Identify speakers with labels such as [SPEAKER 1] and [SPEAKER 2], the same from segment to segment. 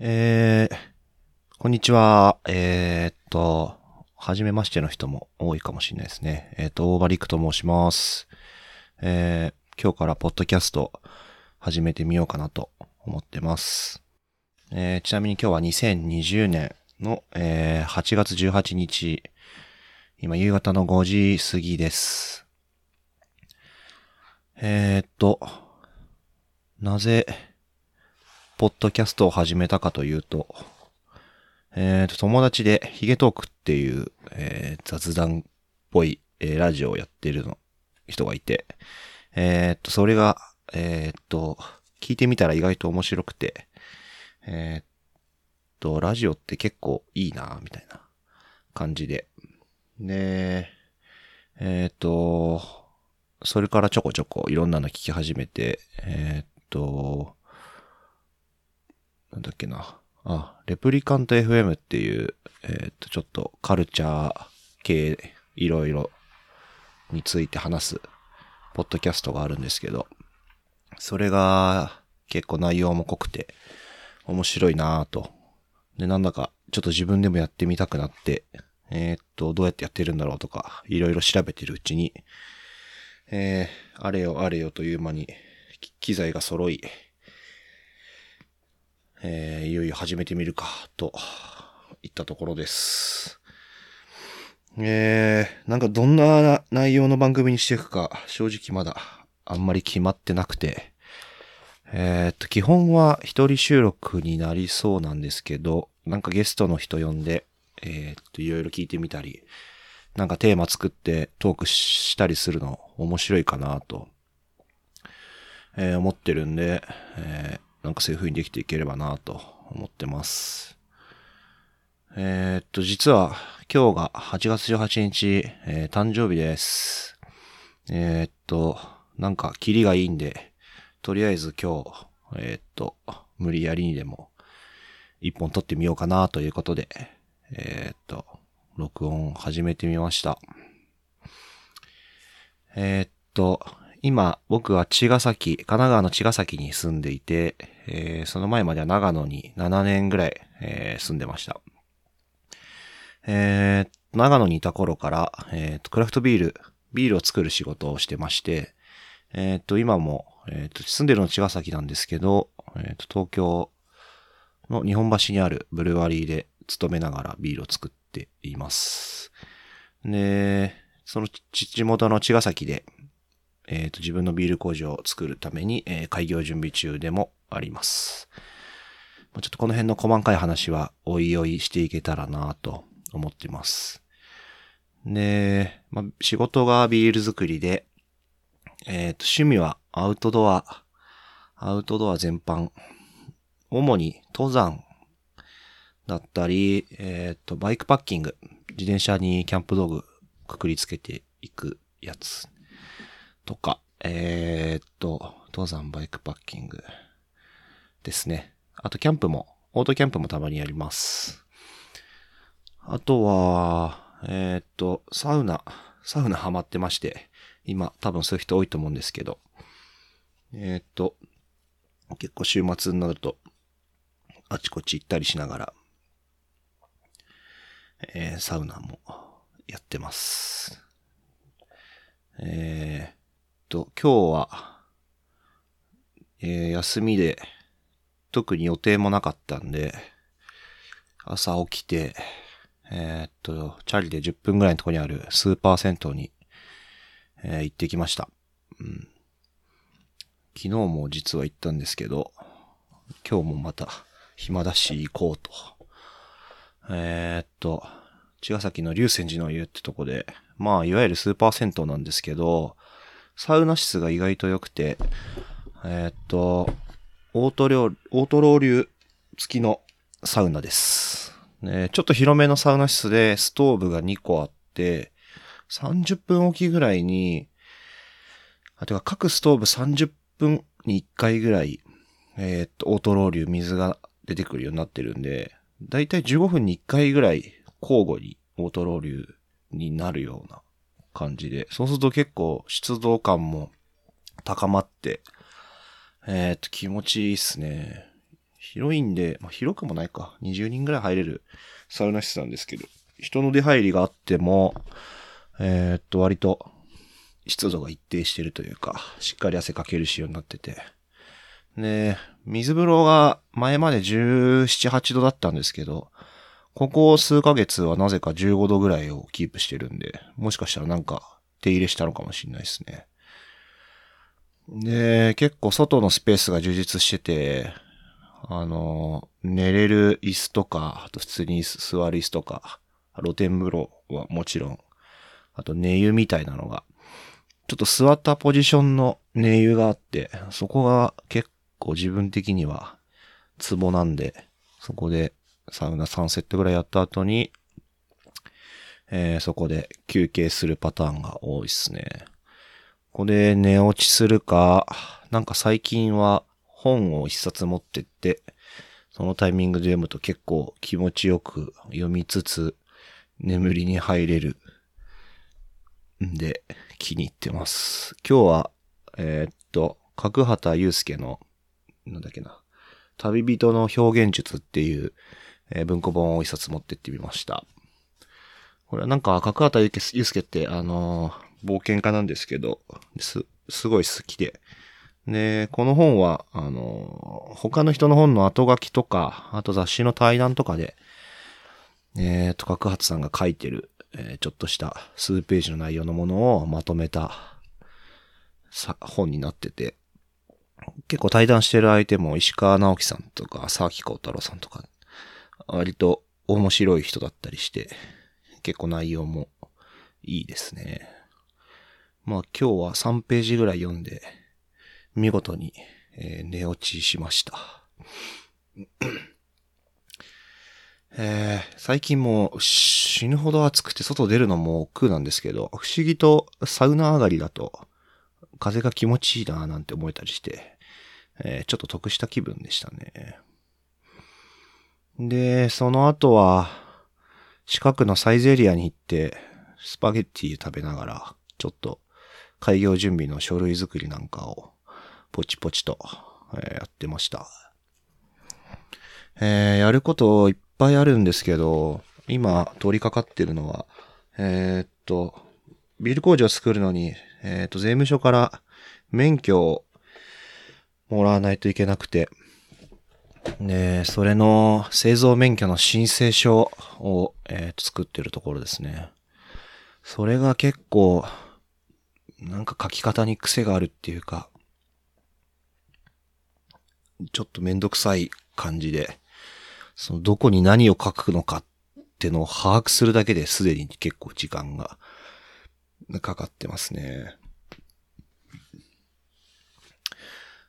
[SPEAKER 1] えー、こんにちは。えー、っと、はじめましての人も多いかもしれないですね。えー、っと、大場陸と申します。えー、今日からポッドキャスト始めてみようかなと思ってます。えー、ちなみに今日は2020年の、えー、8月18日、今夕方の5時過ぎです。えー、っと、なぜ、ポッドキャストを始めたかというと、えっ、と、友達でヒゲトークっていう、えー雑談っぽい、えーラジオをやってるの、人がいて、えっ、と、それが、えっ、と、聞いてみたら意外と面白くて、えっ、と、ラジオって結構いいな、みたいな感じで。で、えっ、と、それからちょこちょこいろんなの聞き始めて、えっ、と、なんだっけな。あ、レプリカント FM っていう、えーっと、ちょっとカルチャー系、いろいろについて話す、ポッドキャストがあるんですけど、それが結構内容も濃くて、面白いなぁと。で、なんだか、ちょっと自分でもやってみたくなって、えーっと、どうやってやってるんだろうとか、いろいろ調べてるうちに、えー、あれよあれよという間に、機材が揃い、えーいよいよ始めてみるか、といったところです。えー、なんかどんな内容の番組にしていくか、正直まだあんまり決まってなくて、えーっと、基本は一人収録になりそうなんですけど、なんかゲストの人呼んで、えーっと、いろいろ聞いてみたり、なんかテーマ作ってトークしたりするの面白いかなと、えー思ってるんで、えなんかそういう風にできていければなと思ってます。えーっと、実は今日が8月18日、えー誕生日です。えーっと、なんかキリがいいんで、とりあえず今日、えっと、無理やりにでも一本撮ってみようかなということで、えっと、録音始めてみました。えっと、今、僕は茅ヶ崎、神奈川の茅ヶ崎に住んでいて、えーその前までは長野に7年ぐらい、えー住んでました。えー長野にいた頃から、えー、クラフトビール、ビールを作る仕事をしてまして、えーと、今も、えーと、住んでるの茅ヶ崎なんですけど、えーと、東京の日本橋にあるブルワリーで勤めながらビールを作っています。で、そのち地元の茅ヶ崎で、えっ、と、自分のビール工場を作るために、えー開業準備中でもあります。ちょっとこの辺の細かい話は、おいおいしていけたらなと思ってます。で、まあ、仕事がビール作りで、えっ、と、趣味はアウトドア、アウトドア全般、主に登山だったり、えっ、と、バイクパッキング、自転車にキャンプ道具くくりつけていくやつとか、えーっと、登山バイクパッキングですね。あとキャンプも、オートキャンプもたまにやります。あとは、えーっと、サウナ、サウナハマってまして、今多分そういう人多いと思うんですけど、えーっと、結構週末になると、あちこち行ったりしながら、えーサウナもやってます。えーと、今日は、えー休みで、特に予定もなかったんで、朝起きて、えーっと、チャリで10分ぐらいのとこにあるスーパー銭湯に、えー行ってきました。うん。昨日も実は行ったんですけど、今日もまた暇だし行こうと。えーっと、茅ヶ崎の竜泉寺の湯ってとこで、まあ、いわゆるスーパー銭湯なんですけど、サウナ室が意外と良くて、えーっと、オートロウ、オートロウリュ付きのサウナです。ね、ちょっと広めのサウナ室でストーブが2個あって、30分おきぐらいに、あ、てか各ストーブ30分に1回ぐらい、えーっと、オートロウリュ水が出てくるようになってるんで、だいたい15分に1回ぐらい交互にオートロウリュになるような感じで、そうすると結構湿度感も高まって、えーっと、気持ちいいっすね。広いんで、まあ、広くもないか。20人ぐらい入れるサウナ室なんですけど、人の出入りがあっても、えー、っと、割と湿度が一定してるというか、しっかり汗かける仕様になってて。で、水風呂が前まで17、8度だったんですけど、ここ数ヶ月はなぜか15度ぐらいをキープしてるんで、もしかしたらなんか手入れしたのかもしれないですね。で、結構外のスペースが充実してて、あの、寝れる椅子とか、あと普通に座る椅子とか、露天風呂はもちろん、あと寝湯みたいなのが、ちょっと座ったポジションの寝湯があって、そこが結構自分的にはツボなんで、そこでサウナ3セットぐらいやった後に、えー、そこで休憩するパターンが多いっすね。ここで寝落ちするか、なんか最近は本を一冊持ってって、そのタイミングで読むと結構気持ちよく読みつつ眠りに入れるんで気に入ってます。今日は、えー、っと、角畑祐介の、なんだっけな、旅人の表現術っていう、えー、文庫本を一冊持ってってみました。これはなんか、角畑祐介って、あのー、冒険家なんですけど、す、すごい好きで。で、この本は、あのー、他の人の本の後書きとか、あと雑誌の対談とかで、えっ、と、角畑さんが書いてる、えー、ちょっとした数ページの内容のものをまとめたさ本になってて、結構対談してる相手も石川直樹さんとか、沢木幸太郎さんとか、割と面白い人だったりして、結構内容もいいですね。まあ今日は3ページぐらい読んで、見事に、え、寝落ちしました。えー、最近もう死ぬほど暑くて外出るのも億劫なんですけど、不思議とサウナ上がりだと風が気持ちいいなぁなんて思えたりして、えー、ちょっと得した気分でしたね。で、その後は、近くのサイゼリアに行って、スパゲッティ食べながら、ちょっと開業準備の書類作りなんかを、ポチポチと、えー、やってました。えー、やることいっぱいあるんですけど、今通りかかってるのは、えー、っと、ビル工場を作るのに、えー、っと、税務署から免許をもらわないといけなくて、で、それの製造免許の申請書を、えー、作ってるところですね。それが結構、なんか書き方に癖があるっていうか、ちょっとめんどくさい感じで、そのどこに何を書くのかってのを把握するだけですでに結構時間がかかってますね。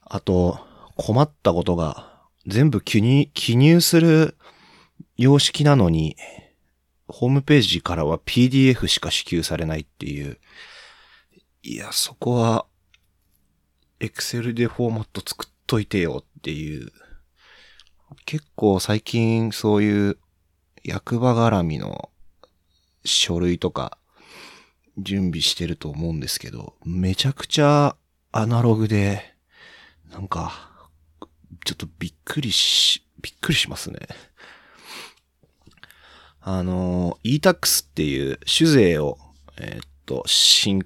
[SPEAKER 1] あと、困ったことが、全部記入、記入する様式なのに、ホームページからは PDF しか支給されないっていう。いや、そこは、Excel でフォーマット作っといてよっていう結構最近そういう役場絡みの書類とか準備してると思うんですけど、めちゃくちゃアナログで、なんか、ちょっとびっくりし、びっくりしますね。あの、e-tax っていう酒税を、えー、っと、申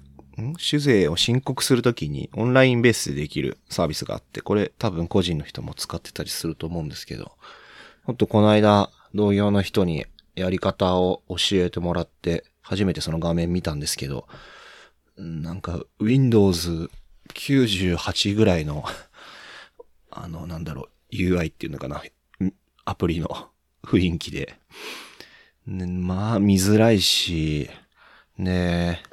[SPEAKER 1] 酒税を申告するときにオンラインベースでできるサービスがあって、これ多分個人の人も使ってたりすると思うんですけど、ほんとこの間同業の人にやり方を教えてもらって、初めてその画面見たんですけど、なんか Windows 98ぐらいのあの、なんだろう、UI っていうのかな、アプリの 雰囲気で、ね、まあ見づらいし、ね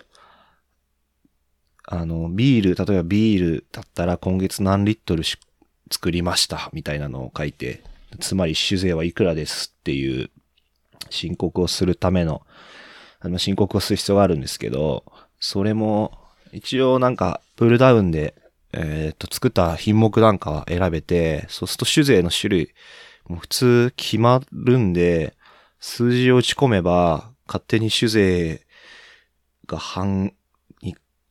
[SPEAKER 1] あの、ビール、例えばビールだったら今月何リットル作りましたみたいなのを書いて、つまり酒税はいくらですっていう申告をするための、あの、申告をする必要があるんですけど、それも一応なんかプールダウンで、えっ、と、作った品目なんか選べて、そうすると酒税の種類、もう普通決まるんで、数字を打ち込めば、勝手に酒税が半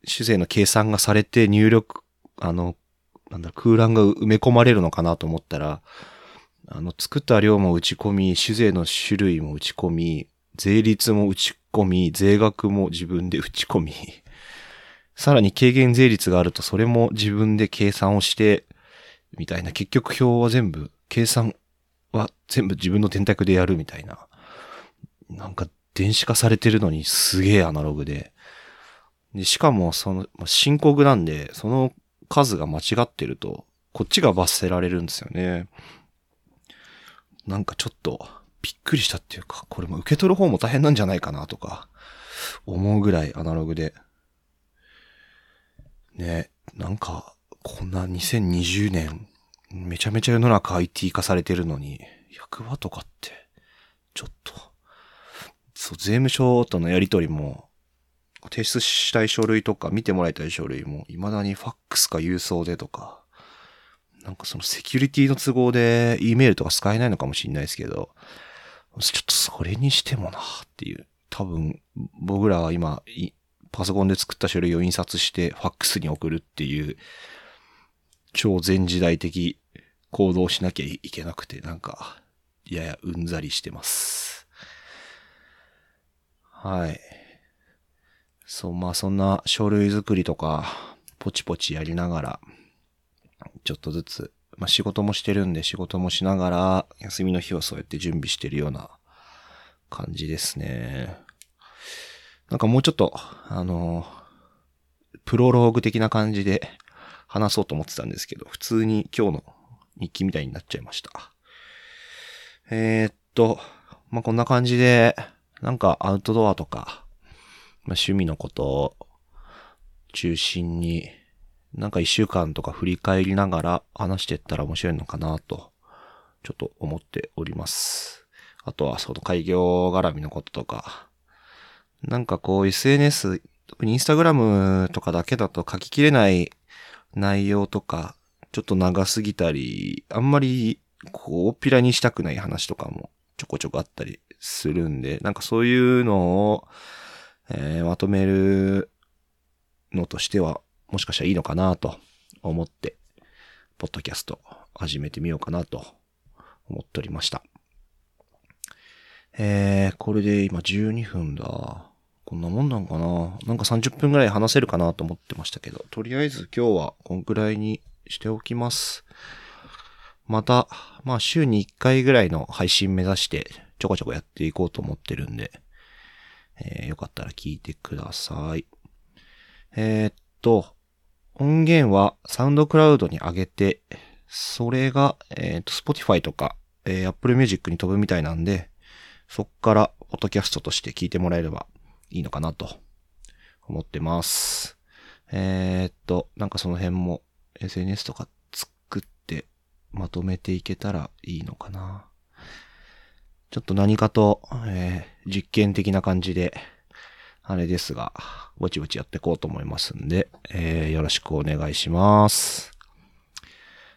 [SPEAKER 1] 酒税の計算がされて入力、あの、なんだ空欄が埋め込まれるのかなと思ったら、あの、作った量も打ち込み、酒税の種類も打ち込み、税率も打ち込み、税額も自分で打ち込み、さらに軽減税率があるとそれも自分で計算をして、みたいな、結局表は全部、計算は全部自分の電卓でやるみたいな。なんか電子化されてるのにすげえアナログで。で、しかもそのま、深刻なんで、その数が間違ってると、こっちが罰せられるんですよね。なんかちょっとびっくりしたっていうか、これも受け取る方も大変なんじゃないかなとか、思うぐらいアナログで。ね、なんか、こんな2020年、めちゃめちゃ世の中 IT 化されてるのに、役場とかって、ちょっと、そう、税務署とのやりとりも、提出したい書類とか見てもらいたい書類も、未だにファックスか郵送でとか、なんかそのセキュリティの都合で E メールとか使えないのかもしれないですけど、ちょっとそれにしてもなっていう。多分、僕らは今、パソコンで作った書類を印刷してファックスに送るっていう、超前時代的行動しなきゃいけなくて、なんか、ややうんざりしてます。はい。そう、まあそんな書類作りとか、ポチポチやりながら、ちょっとずつ、まあ仕事もしてるんで仕事もしながら、休みの日はそうやって準備してるような感じですね。なんかもうちょっと、あの、プロローグ的な感じで話そうと思ってたんですけど、普通に今日の日記みたいになっちゃいました。えー、っと、まあ、こんな感じで、なんかアウトドアとか、まあ、趣味のことを中心になんか一週間とか振り返りながら話していったら面白いのかなと、ちょっと思っております。あとはその開業絡みのこととか、なんかこう SNS、特にインスタグラムとかだけだと書ききれない内容とか、ちょっと長すぎたり、あんまりこう、おっぴらにしたくない話とかもちょこちょこあったりするんで、なんかそういうのを、えー、まとめるのとしてはもしかしたらいいのかなと思って、ポッドキャスト始めてみようかなと思っておりました。えー、これで今12分だ。こんなもんなんかな？なんか30分ぐらい話せるかなと思ってましたけど、とりあえず今日はこんくらいにしておきます。また、まあ週に1回ぐらいの配信目指してちょこちょこやっていこうと思ってるんで、えー、よかったら聞いてください。えー、っと、音源はサウンドクラウドに上げて、それが、えっ、と、Spotify とか、えー、Apple Music に飛ぶみたいなんで、そっから、ポッドキャストとして聞いてもらえればいいのかなと、思ってます。えー、っと、なんかその辺も SNS とか作ってまとめていけたらいいのかな。ちょっと何かと、えー、実験的な感じで、あれですが、ぼちぼちやっていこうと思いますんで、えー、よろしくお願いします。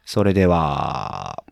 [SPEAKER 1] それでは、